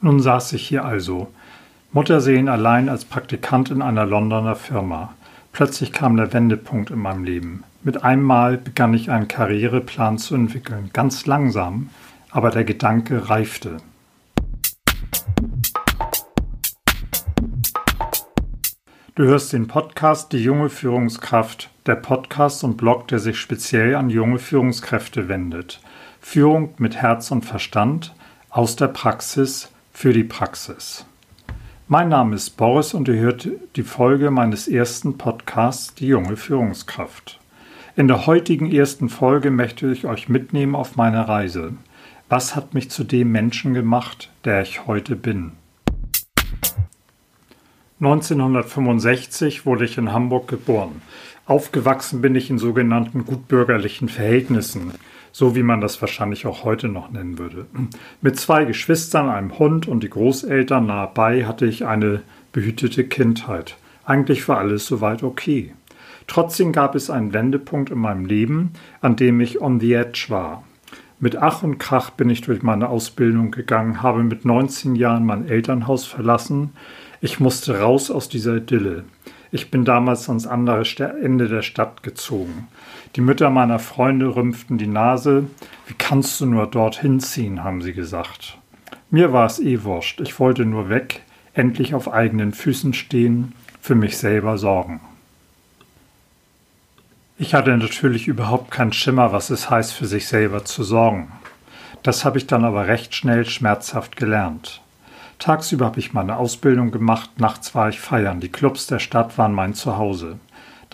Nun saß ich hier also, Mutterseelen allein als Praktikant in einer Londoner Firma. Plötzlich kam der Wendepunkt in meinem Leben. Mit einmal begann ich einen Karriereplan zu entwickeln, ganz langsam, aber der Gedanke reifte. Du hörst den Podcast Die junge Führungskraft, der Podcast und Blog, der sich speziell an junge Führungskräfte wendet. Führung mit Herz und Verstand aus der Praxis für die Praxis. Mein Name ist Boris und ihr hört die Folge meines ersten Podcasts Die junge Führungskraft. In der heutigen ersten Folge möchte ich euch mitnehmen auf meine Reise. Was hat mich zu dem Menschen gemacht, der ich heute bin? 1965 wurde ich in Hamburg geboren. Aufgewachsen bin ich in sogenannten gutbürgerlichen Verhältnissen so wie man das wahrscheinlich auch heute noch nennen würde. Mit zwei Geschwistern, einem Hund und die Großeltern nahe bei hatte ich eine behütete Kindheit. Eigentlich war alles soweit okay. Trotzdem gab es einen Wendepunkt in meinem Leben, an dem ich on the edge war. Mit Ach und Krach bin ich durch meine Ausbildung gegangen, habe mit 19 Jahren mein Elternhaus verlassen. Ich musste raus aus dieser Idylle. Ich bin damals ans andere Ende der Stadt gezogen. Die Mütter meiner Freunde rümpften die Nase. Wie kannst du nur dorthin ziehen, haben sie gesagt. Mir war es eh wurscht. Ich wollte nur weg, endlich auf eigenen Füßen stehen, für mich selber sorgen. Ich hatte natürlich überhaupt keinen Schimmer, was es heißt, für sich selber zu sorgen. Das habe ich dann aber recht schnell schmerzhaft gelernt. Tagsüber habe ich meine Ausbildung gemacht, nachts war ich feiern. Die Clubs der Stadt waren mein Zuhause.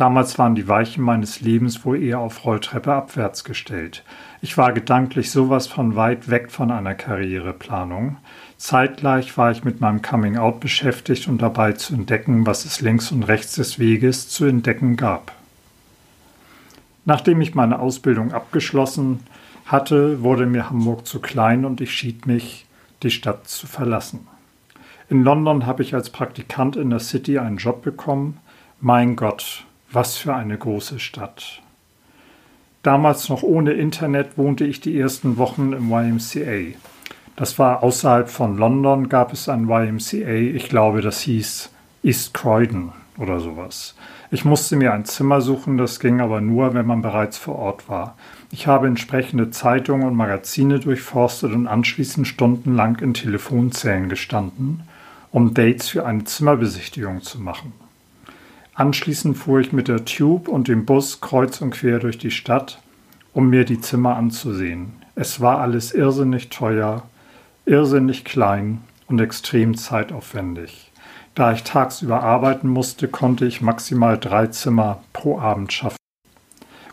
Damals waren die Weichen meines Lebens wohl eher auf Rolltreppe abwärts gestellt. Ich war gedanklich sowas von weit weg von einer Karriereplanung. Zeitgleich war ich mit meinem Coming Out beschäftigt und dabei zu entdecken, was es links und rechts des Weges zu entdecken gab. Nachdem ich meine Ausbildung abgeschlossen hatte, wurde mir Hamburg zu klein und ich schied mich, die Stadt zu verlassen. In London habe ich als Praktikant in der City einen Job bekommen. Mein Gott, was für eine große Stadt. Damals noch ohne Internet wohnte ich die ersten Wochen im YMCA. Das war außerhalb von London, gab es ein YMCA, ich glaube, das hieß East Croydon oder sowas. Ich musste mir ein Zimmer suchen, das ging aber nur, wenn man bereits vor Ort war. Ich habe entsprechende Zeitungen und Magazine durchforstet und anschließend stundenlang in Telefonzellen gestanden, um Dates für eine Zimmerbesichtigung zu machen. Anschließend fuhr ich mit der Tube und dem Bus kreuz und quer durch die Stadt, um mir die Zimmer anzusehen. Es war alles irrsinnig teuer, irrsinnig klein und extrem zeitaufwendig. Da ich tagsüber arbeiten musste, konnte ich maximal drei Zimmer pro Abend schaffen.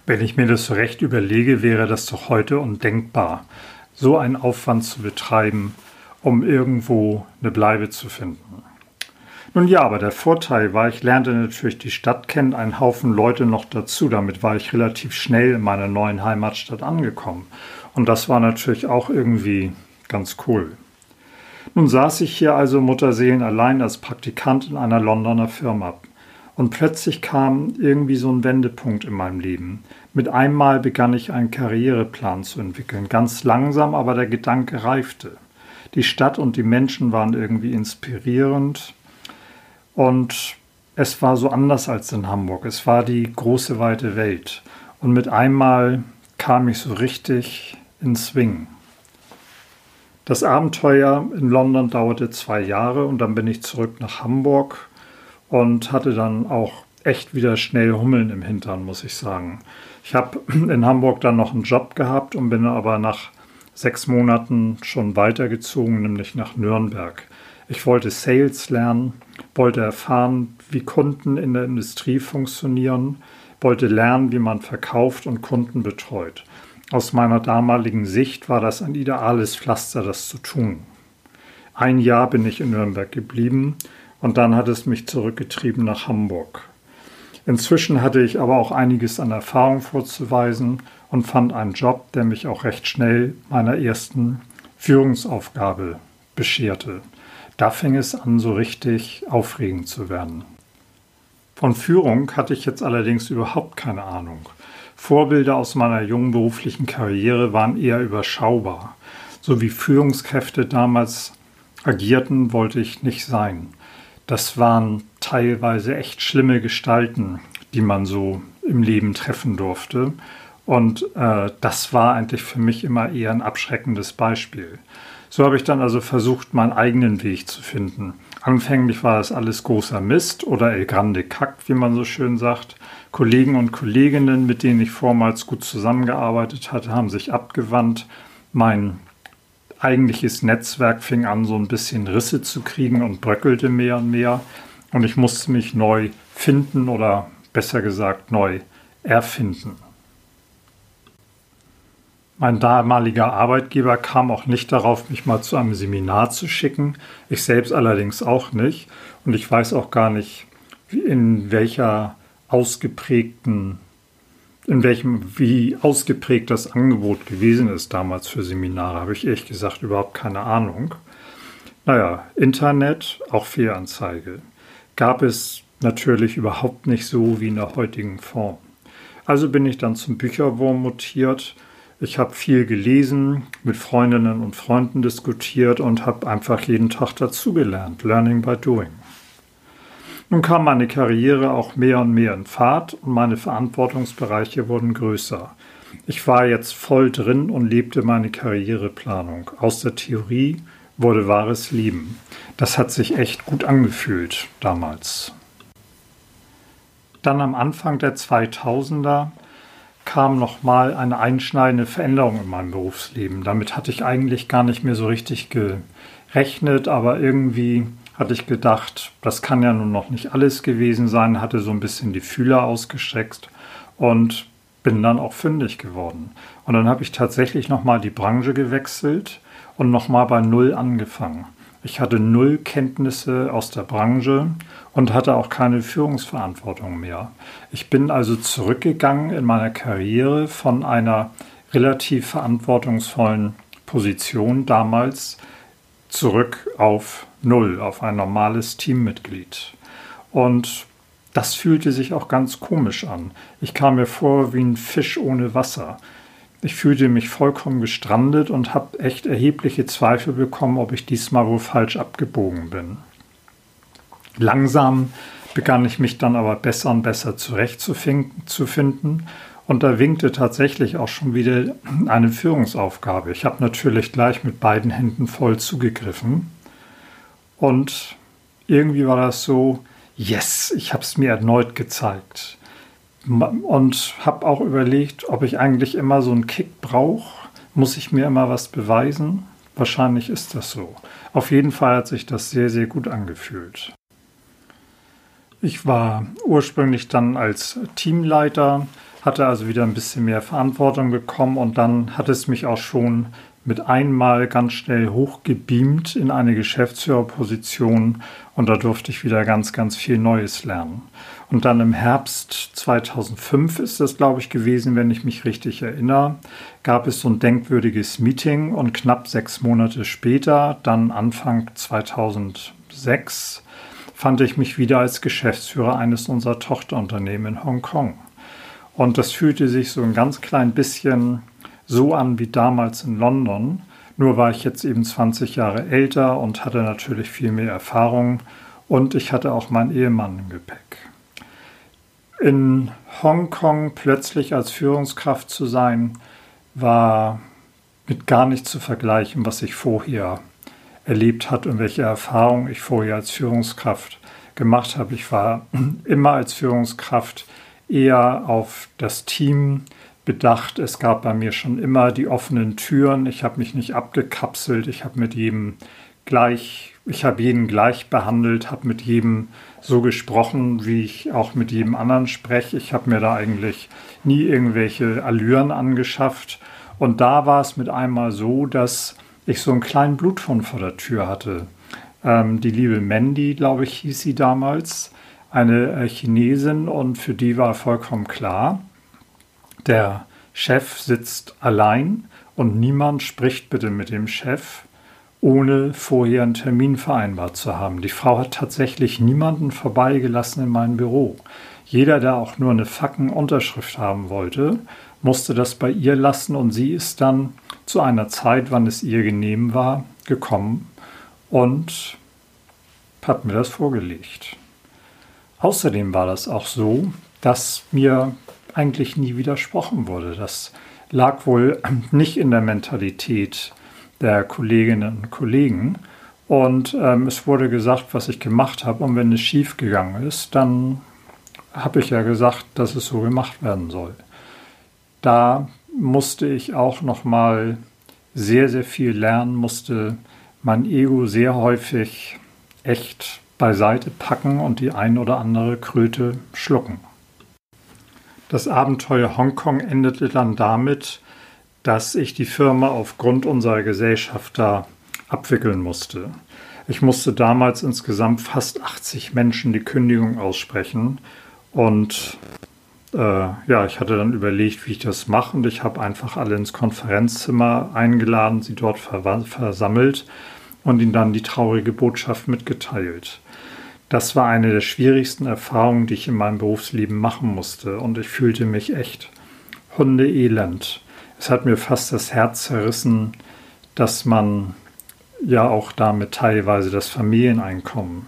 Wenn ich mir das so recht überlege, wäre das doch heute undenkbar, so einen Aufwand zu betreiben, um irgendwo eine Bleibe zu finden. Nun ja, aber der Vorteil war, ich lernte natürlich die Stadt kennen, einen Haufen Leute noch dazu. Damit war ich relativ schnell in meiner neuen Heimatstadt angekommen. Und das war natürlich auch irgendwie ganz cool. Nun saß ich hier also Mutterseelen allein als Praktikant in einer Londoner Firma. Und plötzlich kam irgendwie so ein Wendepunkt in meinem Leben. Mit einmal begann ich einen Karriereplan zu entwickeln. Ganz langsam, aber der Gedanke reifte. Die Stadt und die Menschen waren irgendwie inspirierend. Und es war so anders als in Hamburg. Es war die große, weite Welt. Und mit einmal kam ich so richtig in Swing. Das Abenteuer in London dauerte zwei Jahre und dann bin ich zurück nach Hamburg und hatte dann auch echt wieder schnell Hummeln im Hintern, muss ich sagen. Ich habe in Hamburg dann noch einen Job gehabt und bin aber nach sechs Monaten schon weitergezogen, nämlich nach Nürnberg. Ich wollte Sales lernen, wollte erfahren, wie Kunden in der Industrie funktionieren, wollte lernen, wie man verkauft und Kunden betreut. Aus meiner damaligen Sicht war das ein ideales Pflaster, das zu tun. Ein Jahr bin ich in Nürnberg geblieben und dann hat es mich zurückgetrieben nach Hamburg. Inzwischen hatte ich aber auch einiges an Erfahrung vorzuweisen und fand einen Job, der mich auch recht schnell meiner ersten Führungsaufgabe bescherte. Da fing es an, so richtig aufregend zu werden. Von Führung hatte ich jetzt allerdings überhaupt keine Ahnung. Vorbilder aus meiner jungen beruflichen Karriere waren eher überschaubar, so wie Führungskräfte damals agierten, wollte ich nicht sein. Das waren teilweise echt schlimme Gestalten, die man so im Leben treffen durfte. Und äh, das war eigentlich für mich immer eher ein abschreckendes Beispiel. So habe ich dann also versucht, meinen eigenen Weg zu finden. Anfänglich war das alles großer Mist oder El Grande Kack, wie man so schön sagt. Kollegen und Kolleginnen, mit denen ich vormals gut zusammengearbeitet hatte, haben sich abgewandt. Mein eigentliches Netzwerk fing an, so ein bisschen Risse zu kriegen und bröckelte mehr und mehr. Und ich musste mich neu finden oder besser gesagt neu erfinden. Mein damaliger Arbeitgeber kam auch nicht darauf, mich mal zu einem Seminar zu schicken. Ich selbst allerdings auch nicht. Und ich weiß auch gar nicht, in welcher ausgeprägten, in welchem, wie ausgeprägt das Angebot gewesen ist damals für Seminare, habe ich ehrlich gesagt überhaupt keine Ahnung. Naja, Internet, auch Fehlanzeige. Gab es natürlich überhaupt nicht so wie in der heutigen Form. Also bin ich dann zum Bücherwurm mutiert ich habe viel gelesen, mit Freundinnen und Freunden diskutiert und habe einfach jeden Tag dazugelernt. Learning by doing. Nun kam meine Karriere auch mehr und mehr in Fahrt und meine Verantwortungsbereiche wurden größer. Ich war jetzt voll drin und lebte meine Karriereplanung. Aus der Theorie wurde wahres Leben. Das hat sich echt gut angefühlt damals. Dann am Anfang der 2000er kam nochmal eine einschneidende Veränderung in meinem Berufsleben. Damit hatte ich eigentlich gar nicht mehr so richtig gerechnet, aber irgendwie hatte ich gedacht, das kann ja nun noch nicht alles gewesen sein, hatte so ein bisschen die Fühler ausgestreckt und bin dann auch fündig geworden. Und dann habe ich tatsächlich nochmal die Branche gewechselt und nochmal bei Null angefangen. Ich hatte null Kenntnisse aus der Branche und hatte auch keine Führungsverantwortung mehr. Ich bin also zurückgegangen in meiner Karriere von einer relativ verantwortungsvollen Position damals zurück auf Null, auf ein normales Teammitglied. Und das fühlte sich auch ganz komisch an. Ich kam mir vor wie ein Fisch ohne Wasser. Ich fühlte mich vollkommen gestrandet und habe echt erhebliche Zweifel bekommen, ob ich diesmal wohl falsch abgebogen bin. Langsam begann ich mich dann aber besser und besser zurechtzufinden und da winkte tatsächlich auch schon wieder eine Führungsaufgabe. Ich habe natürlich gleich mit beiden Händen voll zugegriffen und irgendwie war das so, yes, ich habe es mir erneut gezeigt und habe auch überlegt, ob ich eigentlich immer so einen Kick brauche. Muss ich mir immer was beweisen? Wahrscheinlich ist das so. Auf jeden Fall hat sich das sehr, sehr gut angefühlt. Ich war ursprünglich dann als Teamleiter, hatte also wieder ein bisschen mehr Verantwortung bekommen und dann hat es mich auch schon mit einmal ganz schnell hochgebeamt in eine Geschäftsführerposition und da durfte ich wieder ganz, ganz viel Neues lernen. Und dann im Herbst 2005 ist das, glaube ich, gewesen, wenn ich mich richtig erinnere, gab es so ein denkwürdiges Meeting und knapp sechs Monate später, dann Anfang 2006, fand ich mich wieder als Geschäftsführer eines unserer Tochterunternehmen in Hongkong. Und das fühlte sich so ein ganz klein bisschen so an wie damals in London. Nur war ich jetzt eben 20 Jahre älter und hatte natürlich viel mehr Erfahrung und ich hatte auch meinen Ehemann im Gepäck. In Hongkong plötzlich als Führungskraft zu sein, war mit gar nichts zu vergleichen, was ich vorher erlebt hat und welche Erfahrungen ich vorher als Führungskraft gemacht habe. Ich war immer als Führungskraft eher auf das Team bedacht. Es gab bei mir schon immer die offenen Türen. Ich habe mich nicht abgekapselt. Ich habe mit jedem gleich, ich habe jeden gleich behandelt, habe mit jedem so gesprochen, wie ich auch mit jedem anderen spreche. Ich habe mir da eigentlich nie irgendwelche Allüren angeschafft. Und da war es mit einmal so, dass ich so einen kleinen Blutfund vor der Tür hatte. Ähm, die liebe Mandy, glaube ich, hieß sie damals, eine äh, Chinesin und für die war vollkommen klar, der Chef sitzt allein und niemand spricht bitte mit dem Chef ohne vorher einen Termin vereinbart zu haben. Die Frau hat tatsächlich niemanden vorbeigelassen in meinem Büro. Jeder, der auch nur eine fucking Unterschrift haben wollte, musste das bei ihr lassen und sie ist dann zu einer Zeit, wann es ihr genehm war, gekommen und hat mir das vorgelegt. Außerdem war das auch so, dass mir eigentlich nie widersprochen wurde. Das lag wohl nicht in der Mentalität der Kolleginnen und Kollegen. Und ähm, es wurde gesagt, was ich gemacht habe. Und wenn es schief gegangen ist, dann habe ich ja gesagt, dass es so gemacht werden soll. Da musste ich auch noch mal sehr, sehr viel lernen, musste mein Ego sehr häufig echt beiseite packen und die ein oder andere Kröte schlucken. Das Abenteuer Hongkong endete dann damit, dass ich die Firma aufgrund unserer Gesellschafter abwickeln musste. Ich musste damals insgesamt fast 80 Menschen die Kündigung aussprechen und äh, ja, ich hatte dann überlegt, wie ich das mache und ich habe einfach alle ins Konferenzzimmer eingeladen, sie dort versammelt und ihnen dann die traurige Botschaft mitgeteilt. Das war eine der schwierigsten Erfahrungen, die ich in meinem Berufsleben machen musste und ich fühlte mich echt hundeelend. Es hat mir fast das Herz zerrissen, dass man ja auch damit teilweise das Familieneinkommen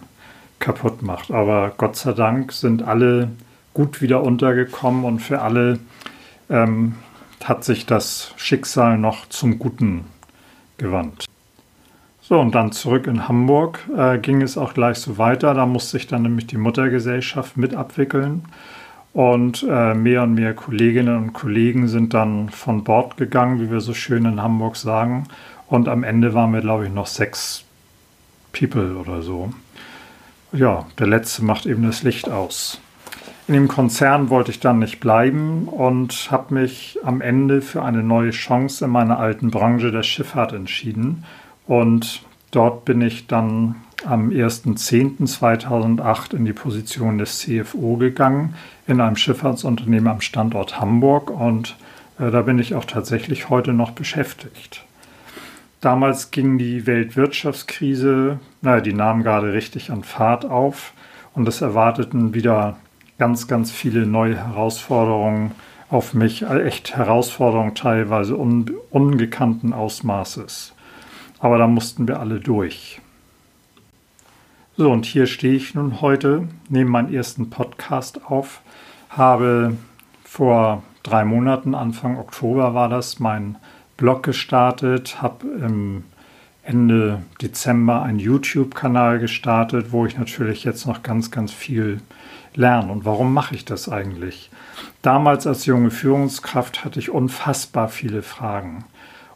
kaputt macht. Aber Gott sei Dank sind alle gut wieder untergekommen und für alle ähm, hat sich das Schicksal noch zum Guten gewandt. So, und dann zurück in Hamburg äh, ging es auch gleich so weiter. Da musste ich dann nämlich die Muttergesellschaft mit abwickeln. Und äh, mehr und mehr Kolleginnen und Kollegen sind dann von Bord gegangen, wie wir so schön in Hamburg sagen. Und am Ende waren wir, glaube ich, noch sechs People oder so. Ja, der letzte macht eben das Licht aus. In dem Konzern wollte ich dann nicht bleiben und habe mich am Ende für eine neue Chance in meiner alten Branche der Schifffahrt entschieden und dort bin ich dann am 1.10.2008 in die Position des CFO gegangen in einem Schifffahrtsunternehmen am Standort Hamburg und äh, da bin ich auch tatsächlich heute noch beschäftigt. Damals ging die Weltwirtschaftskrise, naja, die nahm gerade richtig an Fahrt auf und es erwarteten wieder ganz, ganz viele neue Herausforderungen auf mich, echt Herausforderungen teilweise un, ungekannten Ausmaßes. Aber da mussten wir alle durch. So, und hier stehe ich nun heute, nehme meinen ersten Podcast auf, habe vor drei Monaten, Anfang Oktober war das, meinen Blog gestartet, habe Ende Dezember einen YouTube-Kanal gestartet, wo ich natürlich jetzt noch ganz, ganz viel lerne. Und warum mache ich das eigentlich? Damals als junge Führungskraft hatte ich unfassbar viele Fragen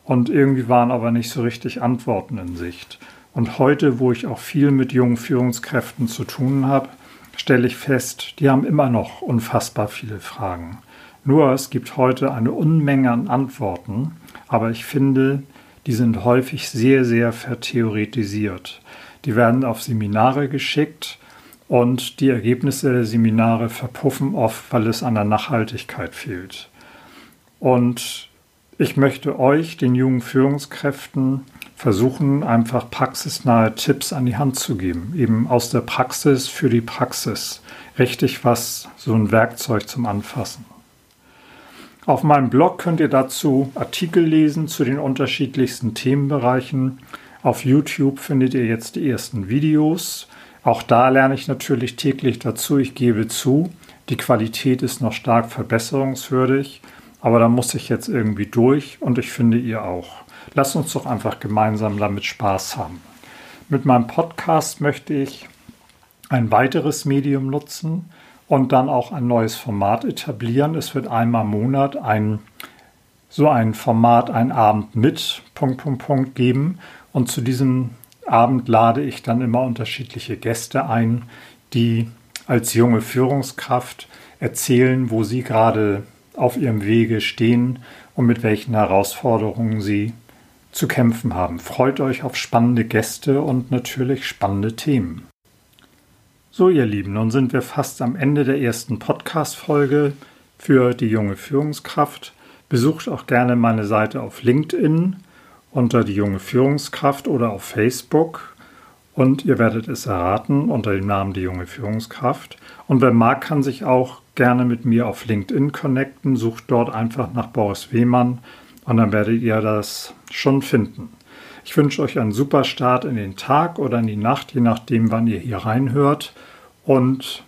und irgendwie waren aber nicht so richtig Antworten in Sicht. Und heute, wo ich auch viel mit jungen Führungskräften zu tun habe, stelle ich fest, die haben immer noch unfassbar viele Fragen. Nur es gibt heute eine Unmenge an Antworten, aber ich finde, die sind häufig sehr, sehr vertheoretisiert. Die werden auf Seminare geschickt und die Ergebnisse der Seminare verpuffen oft, weil es an der Nachhaltigkeit fehlt. Und ich möchte euch, den jungen Führungskräften, versuchen, einfach praxisnahe Tipps an die Hand zu geben. Eben aus der Praxis für die Praxis. Richtig was, so ein Werkzeug zum Anfassen. Auf meinem Blog könnt ihr dazu Artikel lesen zu den unterschiedlichsten Themenbereichen. Auf YouTube findet ihr jetzt die ersten Videos. Auch da lerne ich natürlich täglich dazu. Ich gebe zu, die Qualität ist noch stark verbesserungswürdig. Aber da muss ich jetzt irgendwie durch und ich finde ihr auch. Lasst uns doch einfach gemeinsam damit Spaß haben. Mit meinem Podcast möchte ich ein weiteres Medium nutzen und dann auch ein neues Format etablieren. Es wird einmal im Monat ein so ein Format, ein Abend mit Punkt, Punkt, Punkt geben. Und zu diesem Abend lade ich dann immer unterschiedliche Gäste ein, die als junge Führungskraft erzählen, wo sie gerade auf ihrem Wege stehen und mit welchen Herausforderungen sie zu kämpfen haben. Freut euch auf spannende Gäste und natürlich spannende Themen. So, ihr Lieben, nun sind wir fast am Ende der ersten Podcast-Folge für die junge Führungskraft. Besucht auch gerne meine Seite auf LinkedIn unter die junge Führungskraft oder auf Facebook. Und ihr werdet es erraten unter dem Namen die junge Führungskraft. Und wer mag, kann sich auch gerne mit mir auf LinkedIn connecten. Sucht dort einfach nach Boris Wehmann und dann werdet ihr das schon finden. Ich wünsche euch einen super Start in den Tag oder in die Nacht, je nachdem, wann ihr hier reinhört. Und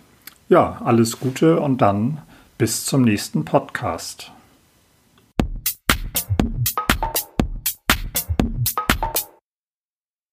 ja, alles Gute und dann bis zum nächsten Podcast.